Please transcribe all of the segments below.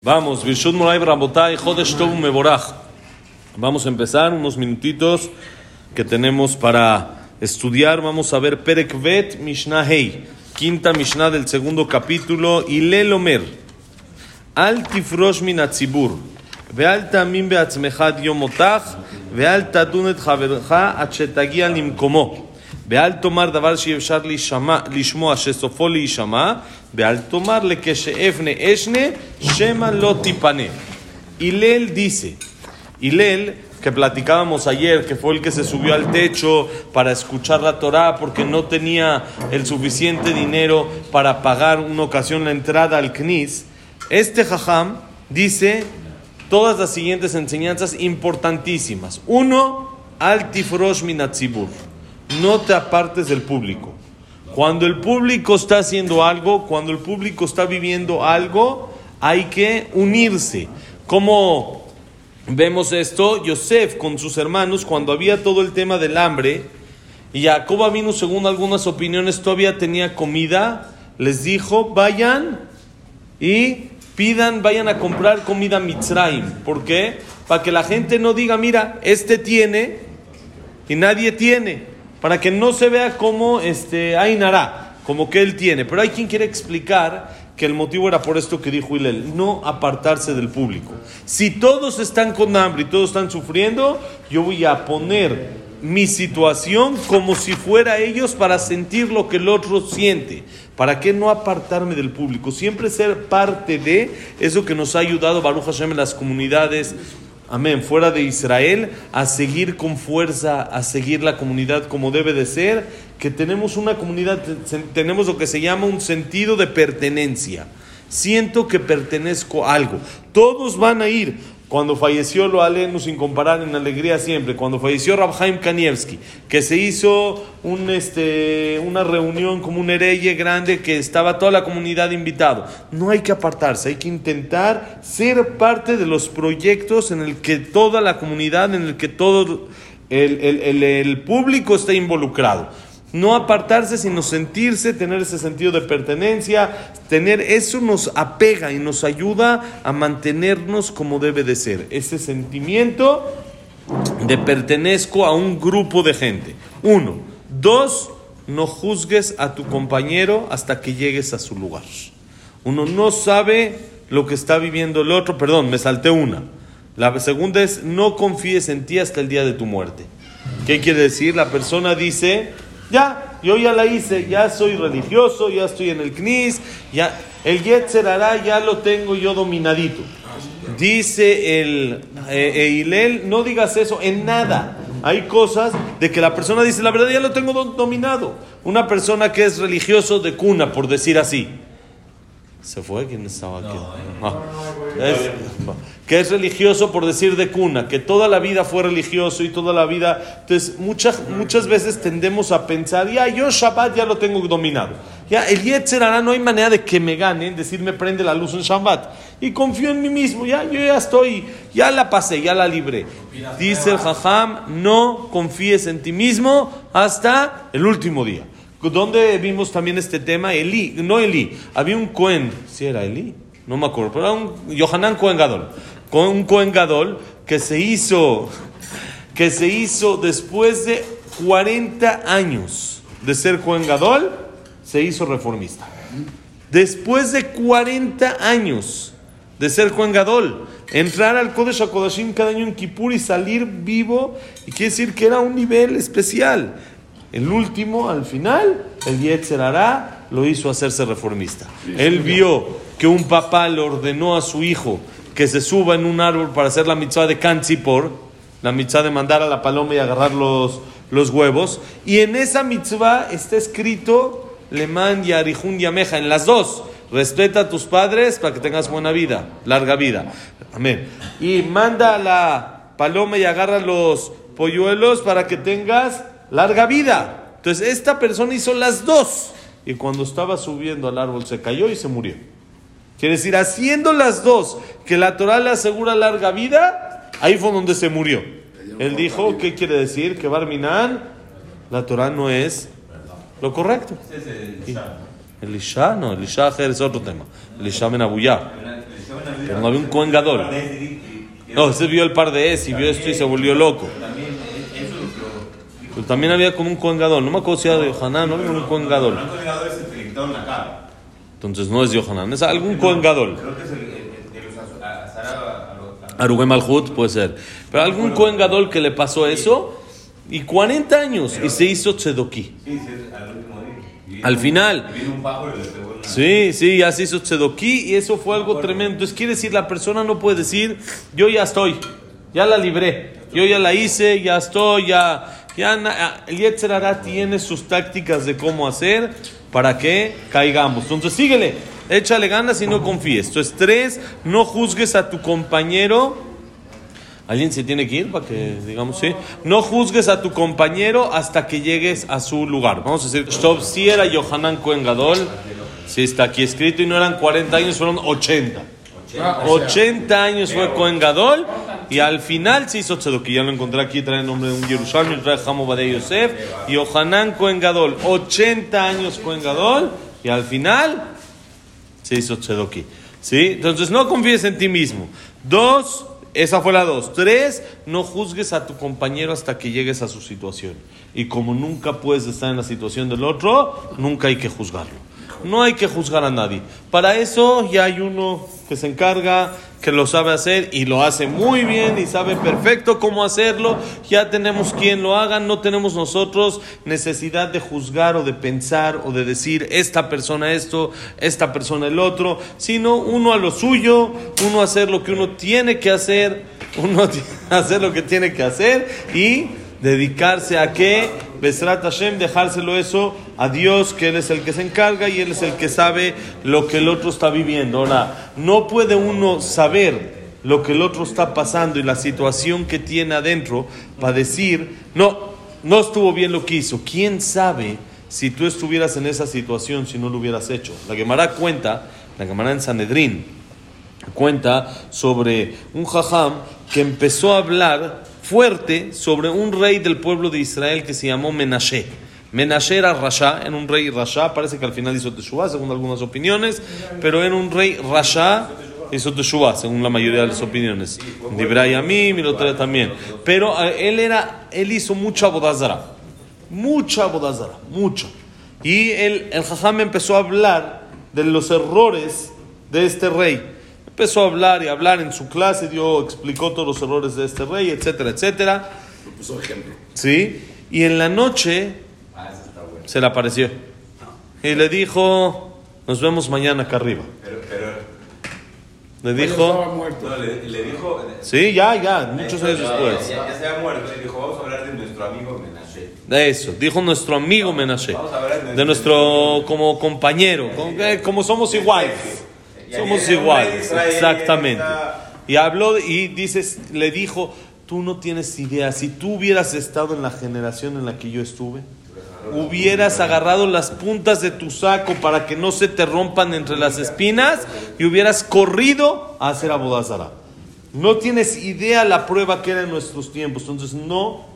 Vamos, Birshut Moray Rabotay, Jodesh Tov Meborach. Vamos a empezar unos minutitos que tenemos para estudiar. Vamos a ver Perekvet Mishnah Hei, quinta Mishnah del segundo capítulo, y Lelomer. Al Tifrosh Minatzibur. Veal Tamim Beatzmechad Yomotach. Veal Tadunet Javerja Achetagia Nimkomo. Veal tomar davar sheyevshar lishmoa shesofo lishama. Veal tomar le que sheefne eshne shema lo tipane. Hilel dice, que platicábamos ayer, que fue el que se subió al techo para escuchar la Torá porque no tenía el suficiente dinero para pagar una ocasión la entrada al CNIS, este jajam dice todas las siguientes enseñanzas importantísimas. Uno, al tifrosh minatzibur no te apartes del público. Cuando el público está haciendo algo, cuando el público está viviendo algo, hay que unirse. Como vemos esto, Yosef con sus hermanos, cuando había todo el tema del hambre, y Jacob vino, según algunas opiniones, todavía tenía comida, les dijo, vayan y pidan, vayan a comprar comida Mitzrayim. ¿Por qué? Para que la gente no diga, mira, este tiene y nadie tiene. Para que no se vea como este, Ainara, como que él tiene. Pero hay quien quiere explicar que el motivo era por esto que dijo Hillel, no apartarse del público. Si todos están con hambre y todos están sufriendo, yo voy a poner mi situación como si fuera ellos para sentir lo que el otro siente. ¿Para qué no apartarme del público? Siempre ser parte de eso que nos ha ayudado Baruch Hashem en las comunidades, amén, fuera de Israel, a seguir con fuerza, a seguir la comunidad como debe de ser, que tenemos una comunidad, te- tenemos lo que se llama un sentido de pertenencia. Siento que pertenezco a algo. Todos van a ir. Cuando falleció lo aleno sin comparar en alegría siempre, cuando falleció Rabhaim Kanievski, que se hizo este, una reunión como un hereye grande que estaba toda la comunidad invitado. No hay que apartarse, hay que intentar ser parte de los proyectos en el que toda la comunidad, en el que todo el, el- público está involucrado. No apartarse, sino sentirse, tener ese sentido de pertenencia, tener eso nos apega y nos ayuda a mantenernos como debe de ser. Ese sentimiento de pertenezco a un grupo de gente. Uno. Dos, no juzgues a tu compañero hasta que llegues a su lugar. Uno no sabe lo que está viviendo el otro. Perdón, me salté una. La segunda es no confíes en ti hasta el día de tu muerte. ¿Qué quiere decir? La persona dice, ya, yo ya la hice, ya soy religioso, ya estoy en el CNIS, ya, el Yetzer hará, ya lo tengo yo dominadito. Dice el eh, eh, no digas eso en nada. Hay cosas de que la persona dice, la verdad ya lo tengo do- dominado. Una persona que es religioso de cuna, por decir así. ¿Se fue? ¿Quién estaba aquí? Ah. Es- que es religioso por decir de cuna, que toda la vida fue religioso y toda la vida. Entonces, muchas, muchas veces tendemos a pensar, ya, yo Shabbat ya lo tengo dominado. Ya, el Yetzer hará, no hay manera de que me gane, decirme prende la luz en Shabbat. Y confío en mí mismo, ya, yo ya estoy, ya la pasé, ya la libré. Dice el Jajam, no confíes en ti mismo hasta el último día. ¿Dónde vimos también este tema? Elí, no Elí, había un Cohen, si era Elí, no me acuerdo, pero era un Yohanan Cohen Gadol, un Cohen Gadol que se hizo, que se hizo después de 40 años de ser Cohen Gadol, se hizo reformista. Después de 40 años de ser Cohen Gadol, entrar al Kodesh HaKodashim cada año en Kippur y salir vivo, y quiere decir que era un nivel especial. El último, al final, el Yetzer Hará lo hizo hacerse reformista. Él vio que un papá le ordenó a su hijo que se suba en un árbol para hacer la mitzvah de Kantzipor, la mitzvah de mandar a la paloma y agarrar los, los huevos, y en esa mitzvah está escrito Leman y Arihun Yameja, en las dos. Respeta a tus padres para que tengas buena vida, larga vida. Amén. Y manda a la paloma y agarra los polluelos para que tengas larga vida. Entonces, esta persona hizo las dos. Y cuando estaba subiendo al árbol se cayó y se murió. Quiere decir, haciendo las dos, que la Torah le asegura larga vida, ahí fue donde se murió. Él dijo, ¿qué quiere decir? Que Barminan, la Torah no es lo correcto. Elisha, no, Elisha es otro tema. Elisha Menabuyá. Pero no había un Cohen Gadol. No, ese vio el par de es y vio esto y se volvió loco. Pero también había como un Cohen Gadol. No me acuerdo si era de Yohanan, no había un Cohen Gadol. Entonces no es Yohanan, es algún Cohen Gadol. Creo que es el, de los Arugem Malhut puede ser. Pero algún Cohen Gadol que le pasó eso y 40 años y se hizo Tzedoki. Al último día. Y Al final. Sí, sí, ya se hizo Tzedoki y eso fue algo tremendo. Entonces quiere decir, la persona no puede decir, yo ya estoy, ya la libré, yo ya la hice, ya estoy, ya... ya na- el Yetzer Hara tiene sus tácticas de cómo hacer para que caigamos. Entonces síguele, échale ganas y no confíes. Entonces tres, no juzgues a tu compañero. ¿Alguien se tiene que ir para que digamos sí? No juzgues a tu compañero hasta que llegues a su lugar. Vamos a decir, Shov sí era Yohanan Cohen Gadol, sí está aquí escrito, y no eran 40 años, fueron 80. 80 años fue Cohen Gadol, y al final se hizo Tzedoki. Ya lo encontré aquí, trae el nombre de un Yerushalmi, trae Hamo Yosef, y Yohanan Cohen Gadol, 80 años Cohen Gadol, y al final se hizo Tzedoki. ¿Sí? Entonces no confíes en ti mismo. Dos, esa fue la dos. Tres, no juzgues a tu compañero hasta que llegues a su situación. Y como nunca puedes estar en la situación del otro, nunca hay que juzgarlo. No hay que juzgar a nadie. Para eso ya hay uno que se encarga, que lo sabe hacer y lo hace muy bien y sabe perfecto cómo hacerlo. Ya tenemos quien lo haga, no tenemos nosotros necesidad de juzgar o de pensar o de decir esta persona esto, esta persona el otro, sino uno a lo suyo, uno hacer lo que uno tiene que hacer, uno hacer lo que tiene que hacer y dedicarse a que, Besrat Hashem, dejárselo eso a Dios, que Él es el que se encarga y Él es el que sabe lo que el otro está viviendo. Ahora, no puede uno saber lo que el otro está pasando y la situación que tiene adentro para decir, no, no estuvo bien lo que hizo. ¿Quién sabe si tú estuvieras en esa situación si no lo hubieras hecho? La Gemara cuenta, la Gemara en Sanedrín, cuenta sobre un jajam que empezó a hablar fuerte sobre un rey del pueblo de Israel que se llamó Menashe. Menashe era Rasha, era un rey Rasha, parece que al final hizo Teshuvah, según algunas opiniones, pero era un rey Rasha, hizo Teshuvah, según la mayoría de las opiniones. Dibray a mí, Milotra también. Pero eh, él, era, él hizo mucha bodazara, mucha bodazara, mucha. Y el, el jajam empezó a hablar de los errores de este rey. Empezó a hablar y a hablar en su clase, dio, explicó todos los errores de este rey, etcétera, etcétera. Sí, y en la noche Ah, eso está bueno. se le apareció y le dijo, nos vemos mañana acá arriba. Pero, pero, Le dijo, no, le, le dijo. sí, ya, ya, muchos años Ya, después. Ya, ya se había muerto. Y dijo, vamos a hablar de nuestro amigo Menashe. De eso, dijo nuestro amigo Menashe, Vamos a hablar de de nuestro como compañero, como, eh, como somos iguales. Somos iguales, Israel, exactamente. está- Y habló y dices, le dijo, tú no tienes idea, si tú hubieras estado en la generación en la que yo estuve, hubieras agarrado las puntas de tu saco para que no se te rompan entre las espinas y hubieras corrido a hacer abodazara. No tienes idea la prueba que era en nuestros tiempos, entonces no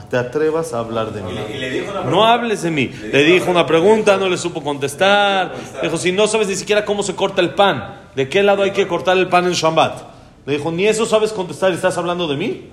te atrevas a hablar de mí. Y le, y le No hables de mí. Le dijo una pregunta, no le supo contestar. Dijo, si no sabes ni siquiera cómo se corta el pan, ¿de qué lado hay que cortar el pan en Shabbat? Le dijo, ni eso sabes contestar y estás hablando de mí.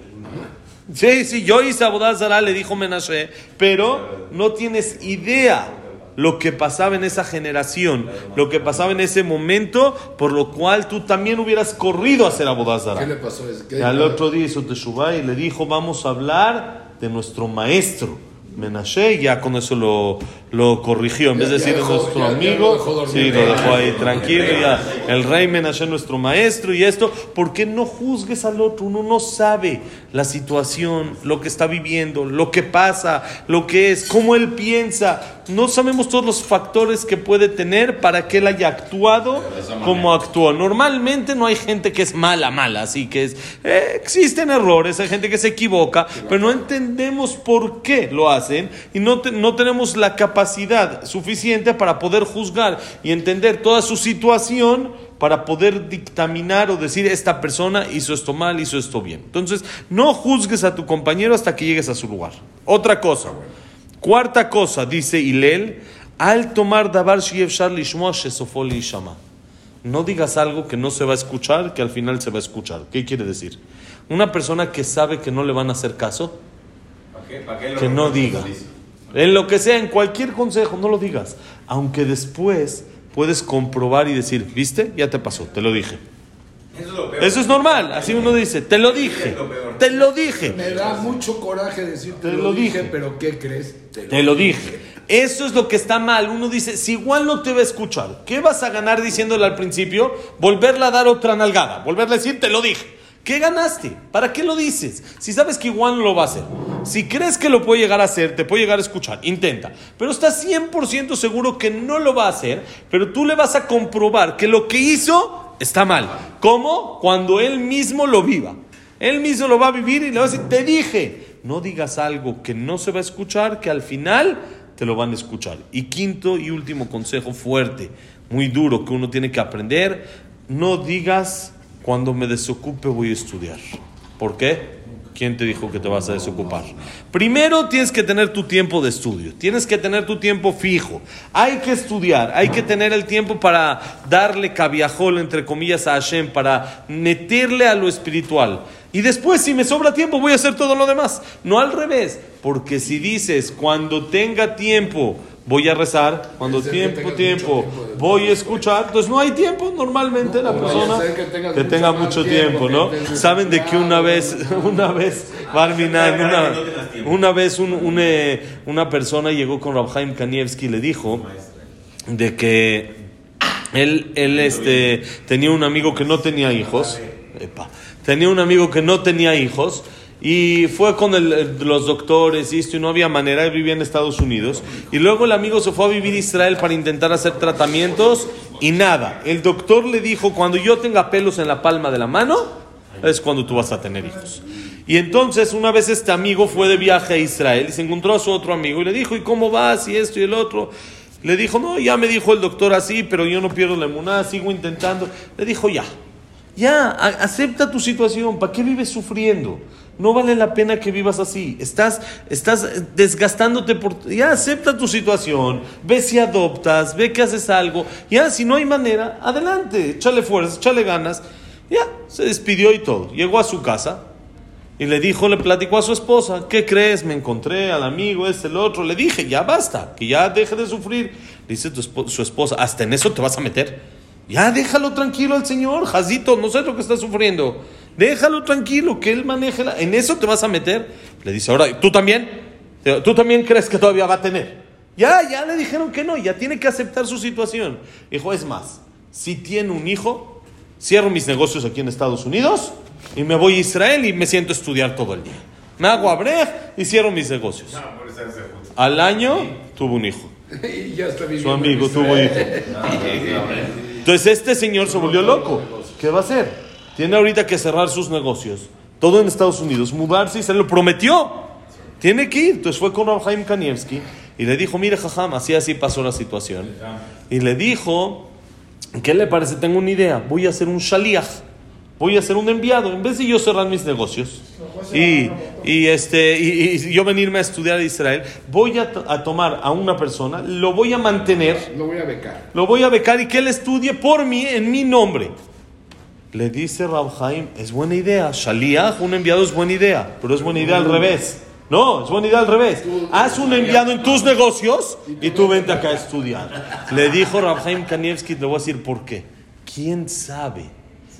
Sí, sí, yo hice Abodazara, le dijo Menashe, pero no tienes idea lo que pasaba en esa generación, lo que pasaba en ese momento, por lo cual tú también hubieras corrido a hacer Abodazara. ¿Qué le pasó? Y al otro día hizo Teshuvah y le dijo, vamos a hablar de nuestro maestro. Menashe, ya con eso lo, lo corrigió. En vez de decir dejó- nuestro ya- ya amigo, lo dormir. sí, lo dejó ahí tranquilo. Ya. El rey Menashe, nuestro maestro, y esto, ¿por qué no juzgues al otro? Uno no sabe la situación, lo que está viviendo, lo que pasa, lo que es, cómo él piensa. No sabemos todos los factores que puede tener para que él haya actuado como actuó. Normalmente no hay gente que es mala, mala, así que es, eh, existen errores, hay gente que se equivoca, pero no entendemos por qué lo hacen y no, te- no tenemos la capacidad suficiente para poder juzgar y entender toda su situación para poder dictaminar o decir esta persona hizo esto mal, hizo esto bien. Entonces, no juzgues a tu compañero hasta que llegues a su lugar. Otra cosa. Cuarta cosa, dice Hilel, al tomar davar no digas algo que no se va a escuchar, que al final se va a escuchar. ¿Qué quiere decir? Una persona que sabe que no le van a hacer caso, ¿Para qué? ¿Para qué lo que no diga. En lo que sea, en cualquier consejo, no lo digas. Aunque después puedes comprobar y decir, ¿viste? Ya te pasó, te lo dije. Eso es lo peor. Eso es normal, así uno dice, te lo dije, te lo dije. Me da mucho coraje decirte Te lo, lo dije, dije. pero ¿qué crees? Te lo Te lo dije. Eso es lo que está mal. Uno dice, si igual no te va a escuchar, ¿qué vas a ganar diciéndole al principio? Volverle a dar otra nalgada, volverle a decir, te lo dije. ¿Qué ganaste? ¿Para qué lo dices? Si sabes que igual lo va a hacer. Si crees que lo puede llegar a hacer, te puede llegar a escuchar, intenta. Pero estás 100% seguro que no lo va a hacer, pero tú le vas a comprobar que lo que hizo está mal. ¿Cómo? Cuando él mismo lo viva. Él mismo lo va a vivir y le va a decir, te dije, no digas algo que no se va a escuchar, que al final te lo van a escuchar. Y quinto y último consejo fuerte, muy duro, que uno tiene que aprender, no digas, cuando me desocupe voy a estudiar. ¿Por qué? ¿Quién te dijo que te vas a desocupar? Primero tienes que tener tu tiempo de estudio, tienes que tener tu tiempo fijo. Hay que estudiar, hay que tener el tiempo para darle cabiajol, entre comillas, a Hashem, para meterle a lo espiritual. Y después, si me sobra tiempo, voy a hacer todo lo demás. No al revés, porque si dices, cuando tenga tiempo, voy a rezar, cuando tiempo, tiempo, voy a escuchar, entonces no hay tiempo normalmente la No, persona que tenga mucho tiempo, ¿no? Saben de que una vez, una vez, Barminan, una, una vez un- un, eh, una persona llegó con Rabhaim Kanievski y le dijo de que él, él este, tenía un amigo que no tenía hijos, epa, tenía un amigo que no tenía hijos y fue con los doctores y esto y no había manera, él vivía en Estados Unidos y luego el amigo se fue a vivir a Israel para intentar hacer tratamientos y nada, el doctor le dijo cuando yo tenga pelos en la palma de la mano es cuando tú vas a tener hijos. Y entonces una vez este amigo fue de viaje a Israel y se encontró a su otro amigo y le dijo, ¿y cómo vas? Y esto y el otro. Le dijo, no, ya me dijo el doctor así, pero yo no pierdo la emuná, sigo intentando. Le dijo, ya, ya, acepta tu situación, ¿para qué vives sufriendo? No vale la pena que vivas así. Estás, estás desgastándote por... Ya acepta tu situación, ve si adoptas, ve que haces algo. Ya, si no hay manera, adelante, échale fuerzas, échale ganas. Ya, se despidió y todo. Llegó a su casa y le dijo, le platicó a su esposa, ¿qué crees? Me encontré al amigo, este, el otro. Le dije, ya basta, que ya deje de sufrir. Dice tu espo- su esposa, ¿hasta en eso te vas a meter? Ya déjalo tranquilo al Señor, Jazito, no sé lo que está sufriendo. Déjalo tranquilo, que Él maneje la... ¿En eso te vas a meter? Le dice, ahora, ¿tú también? ¿Tú también crees que todavía va a tener? Ya, ya le dijeron que no, ya tiene que aceptar su situación. Dijo, es más, si tiene un hijo, cierro mis negocios aquí en Estados Unidos y me voy a Israel y me siento a estudiar todo el día. Me hago abrej y cierro mis negocios. No, por eso se junta. Al año tuvo un hijo. y ya está Su amigo tuvo hijo. Entonces este señor se volvió loco. ¿Qué va a hacer? Tiene ahorita que cerrar sus negocios. Todo en Estados Unidos. Mudarse y se lo prometió. Tiene que ir. Entonces fue con Rabhaim Kanievski y le dijo, mire, jajam, así así pasó la situación. Y le dijo, ¿qué le parece? Tengo una idea. Voy a hacer un shaliach. Voy a hacer un enviado. En vez de yo cerrar mis negocios y, y, este, y, y yo venirme a estudiar a Israel, voy a, a tomar a una persona, lo voy a mantener Lo voy a becar. lo voy a becar y que él estudie por mí, en mi nombre. Le dice Rab Haim, es buena idea. Shaliach, un enviado es buena idea, pero es buena idea al revés. No, es buena idea al revés. Haz un enviado en tus negocios y tú vente acá a estudiar. Le dijo Rab Haim Kanievski, le voy a decir por qué. ¿Quién sabe?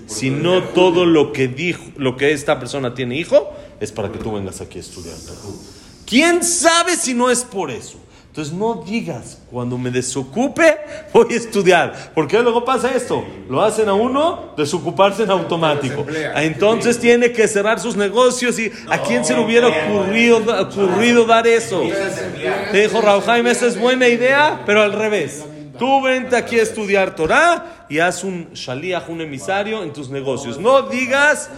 Si no todo lo que dijo, lo que esta persona tiene hijo, es para que tú vengas aquí a estudiar. ¿Quién sabe si no es por eso? Entonces no digas, cuando me desocupe, voy a estudiar. Porque luego pasa esto, lo hacen a uno desocuparse en automático. Entonces tiene que cerrar sus negocios y a quién se le hubiera ocurrido, ocurrido dar eso. Te dijo Raúl Jaime, esa es buena idea, pero al revés. Tú vente aquí a estudiar Torah y haz un shaliach, un emisario en tus negocios. No digas,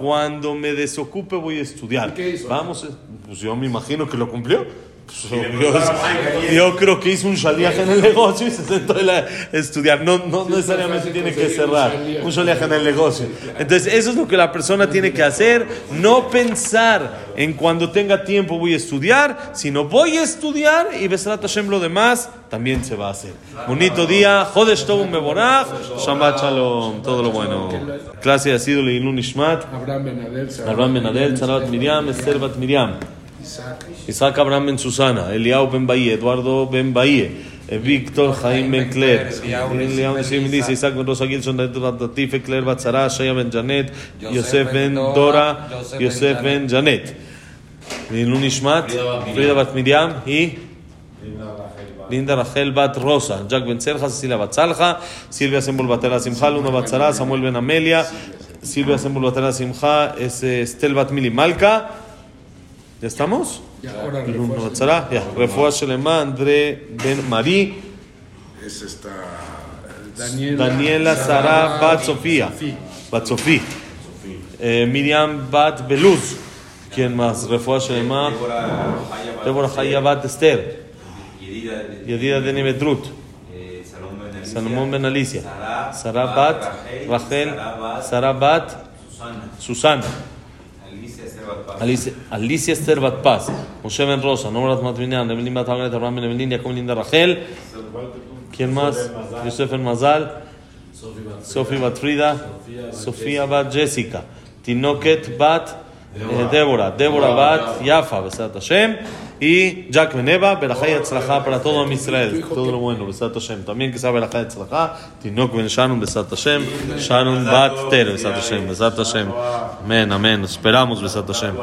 cuando me desocupe voy a estudiar. ¿Y qué hizo? Vamos, eh, pues yo me imagino que lo cumplió. Yo, yo creo que hizo un shaliach en el negocio y se sentó a estudiar. No, no necesariamente tiene que cerrar. Un shaliach en el negocio. Entonces, eso es lo que la persona tiene que hacer. No pensar en cuando tenga tiempo voy a estudiar, sino voy a estudiar y Besrat Hashem lo demás también se va a hacer. Bonito día. Jodesh Meborach. Shabbat Shalom. Todo lo bueno. Clase ha sido Leilun Ishmat. Abraham Benadel, Sarabat Miriam, Esther Bat Miriam. Isaac. Isaac Abraham Ben Susana, Eliao Ben Bahía, Eduardo Ben Bahía, eh, Víctor Jaime Ben Claire, Eliao Ben dice, Isaac Ben Rosa Gilson, Latife Claire Batzara, Shaya Ben Janet, Yosef Ben Dora, Yosef Ben Janet. Lilun Ishmat, Frida Bat Miriam y Linda Rachel Bat Rosa, Jack Ben Serja, Cecilia Bat Salja, Silvia Sembol Batera Simcha, Luna Bat Zara, Samuel Ben Amelia, Silvia Sembol Batera Simcha, es eh, Estel Bat Mili Malka. ¿Ya estamos? Y ahora ya. Shelema, André Ben Marí, Es esta. Daniela, Daniela Sara Bat Sofía, Bat Sofí, Eh, Miriam Bat Beluz. ¿Quién más? Refuah Shelema, Débora Jaya Bat Esther, Yedida Deni Betrut. Salomón Ben Alicia, Sara Bat, Rachel, Sara Bat, Susana, Alicia, Alicia Esther Bat Paz, Moshe Ben Rosa, Nomrat Matminian, Evelyn Bat Hagnet, Abraham Ben Evelyn, Jacob Linda Rachel, ¿quién más? Yosef Ben Mazal, Sofi Bat Frida, Sofía Bat Jessica, Tinoket Bat eh, Débora, Débora Bat Yafa, Besat Hashem, y Jack Beneva, Berajá y Atzlajá para todo Am Israel, todo lo bueno, Besat Hashem. También que sea Berajá y Atzlajá, Tinok Ben Shannon, Besat Hashem, Shannon Bat Ter, Besat Hashem, Besat Hashem. Amén, amén, esperamos Besat Hashem.